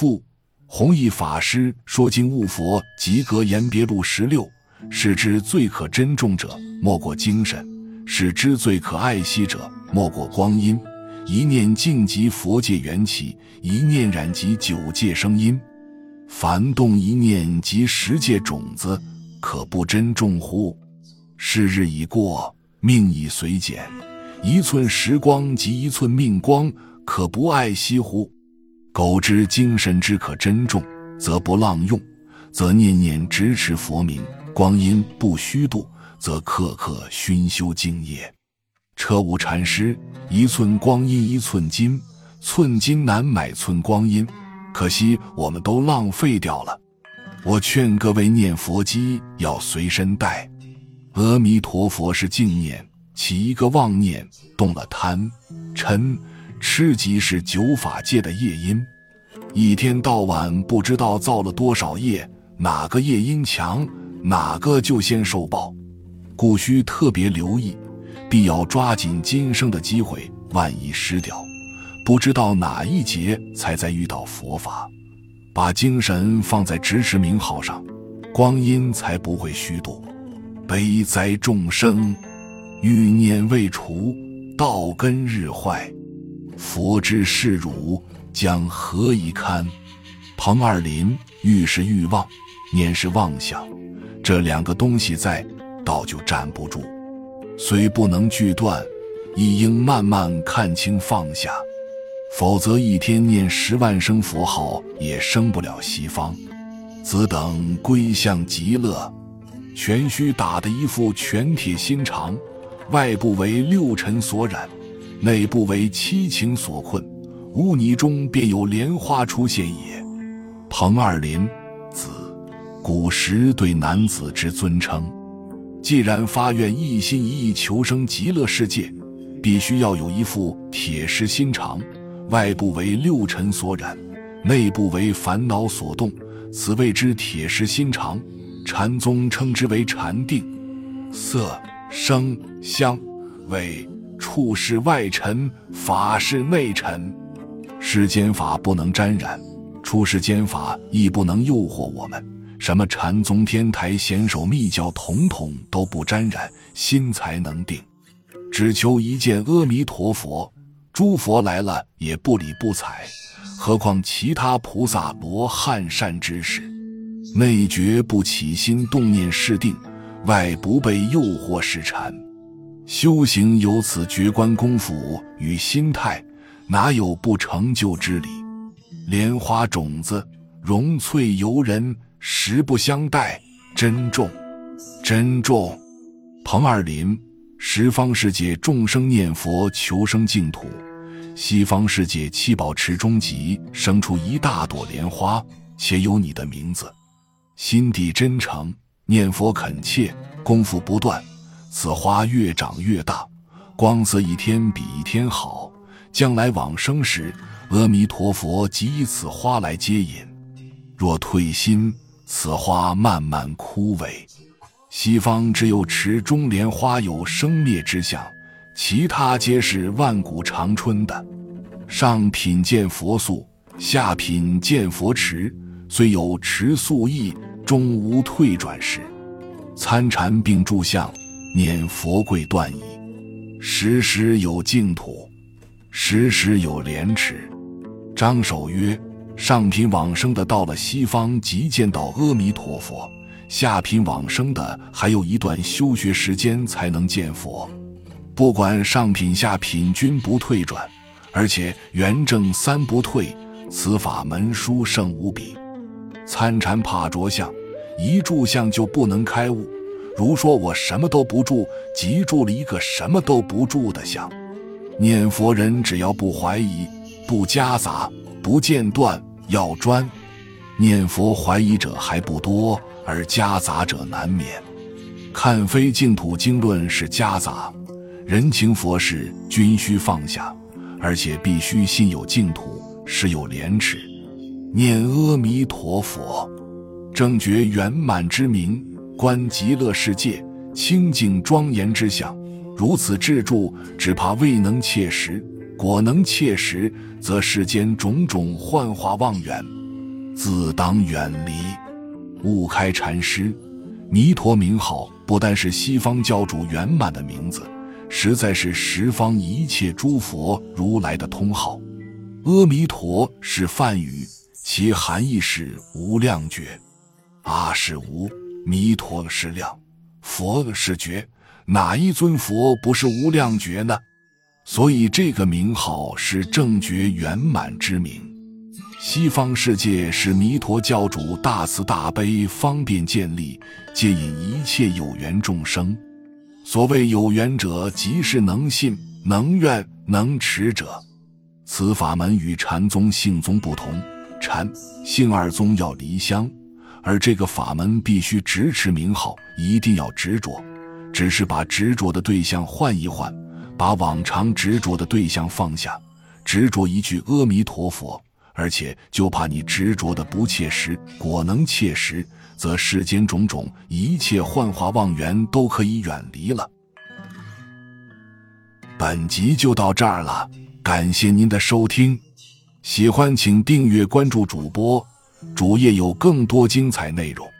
父弘一法师说经悟佛及格言别录十六，是之最可珍重者，莫过精神；是之最可爱惜者，莫过光阴。一念净即佛界缘起，一念染即九界声音。凡动一念即十界种子，可不珍重乎？是日已过，命已随减，一寸时光即一寸命光，可不爱惜乎？苟知精神之可珍重，则不浪用；则念念支持佛名，光阴不虚度，则刻刻熏修精业。车无禅师：一寸光阴一寸金，寸金难买寸光阴，可惜我们都浪费掉了。我劝各位念佛机要随身带。阿弥陀佛是净念，起一个妄念，动了贪嗔。吃即是九法界的业因，一天到晚不知道造了多少业，哪个业因强，哪个就先受报，故需特别留意，必要抓紧今生的机会。万一失掉，不知道哪一劫才再遇到佛法，把精神放在直持名号上，光阴才不会虚度。悲哉众生，欲念未除，道根日坏。佛之视汝，将何以堪？彭二林，欲是欲望，念是妄想，这两个东西在，道就站不住。虽不能锯断，亦应慢慢看清放下，否则一天念十万声佛号，也升不了西方。子等归向极乐，全须打得一副全铁心肠，外部为六尘所染。内部为七情所困，污泥中便有莲花出现也。彭二林，子，古时对男子之尊称。既然发愿一心一意求生极乐世界，必须要有一副铁石心肠。外部为六尘所染，内部为烦恼所动，此谓之铁石心肠。禅宗称之为禅定。色、声、香、味。处是外尘，法事内尘。世间法不能沾染，出世间法亦不能诱惑我们。什么禅宗、天台、显手、密教，统统都不沾染，心才能定。只求一见阿弥陀佛，诸佛来了也不理不睬，何况其他菩萨、罗汉、善知识？内觉不起心动念是定，外不被诱惑是禅。修行有此绝观功夫与心态，哪有不成就之理？莲花种子，融翠游人，实不相待。珍重，珍重。彭二林，十方世界众生念佛求生净土，西方世界七宝池中极生出一大朵莲花，且有你的名字。心地真诚，念佛恳切，功夫不断。此花越长越大，光泽一天比一天好。将来往生时，阿弥陀佛即以此花来接引。若退心，此花慢慢枯萎。西方只有池中莲花有生灭之相，其他皆是万古长春的。上品见佛素，下品见佛池。虽有持素意，终无退转时。参禅并住相。念佛贵断矣，时时有净土，时时有莲池。张守曰：上品往生的到了西方即见到阿弥陀佛，下品往生的还有一段修学时间才能见佛。不管上品下品均不退转，而且圆正三不退，此法门殊胜无比。参禅怕着相，一住相就不能开悟。如说我什么都不住，即住了一个什么都不住的相。念佛人只要不怀疑、不夹杂、不间断，要专。念佛怀疑者还不多，而夹杂者难免。看非净土经论是夹杂，人情佛事均需放下，而且必须心有净土，实有廉耻。念阿弥陀佛，正觉圆满之名。观极乐世界清净庄严之相，如此志住，只怕未能切实。果能切实，则世间种种幻化妄远，自当远离。悟开禅师，弥陀名号不单是西方教主圆满的名字，实在是十方一切诸佛如来的通号。阿弥陀是梵语，其含义是无量觉。阿是无，弥陀是量，佛是觉。哪一尊佛不是无量觉呢？所以这个名号是正觉圆满之名。西方世界是弥陀教主大慈大悲，方便建立，接引一切有缘众生。所谓有缘者，即是能信、能愿、能持者。此法门与禅宗、性宗不同，禅、性二宗要离相，而这个法门必须直持名号，一定要执着，只是把执着的对象换一换，把往常执着的对象放下，执着一句阿弥陀佛，而且就怕你执着的不切实。果能切实，则世间种种一切幻化妄缘都可以远离了。本集就到这儿了。感谢您的收听，喜欢请订阅关注主播，主页有更多精彩内容。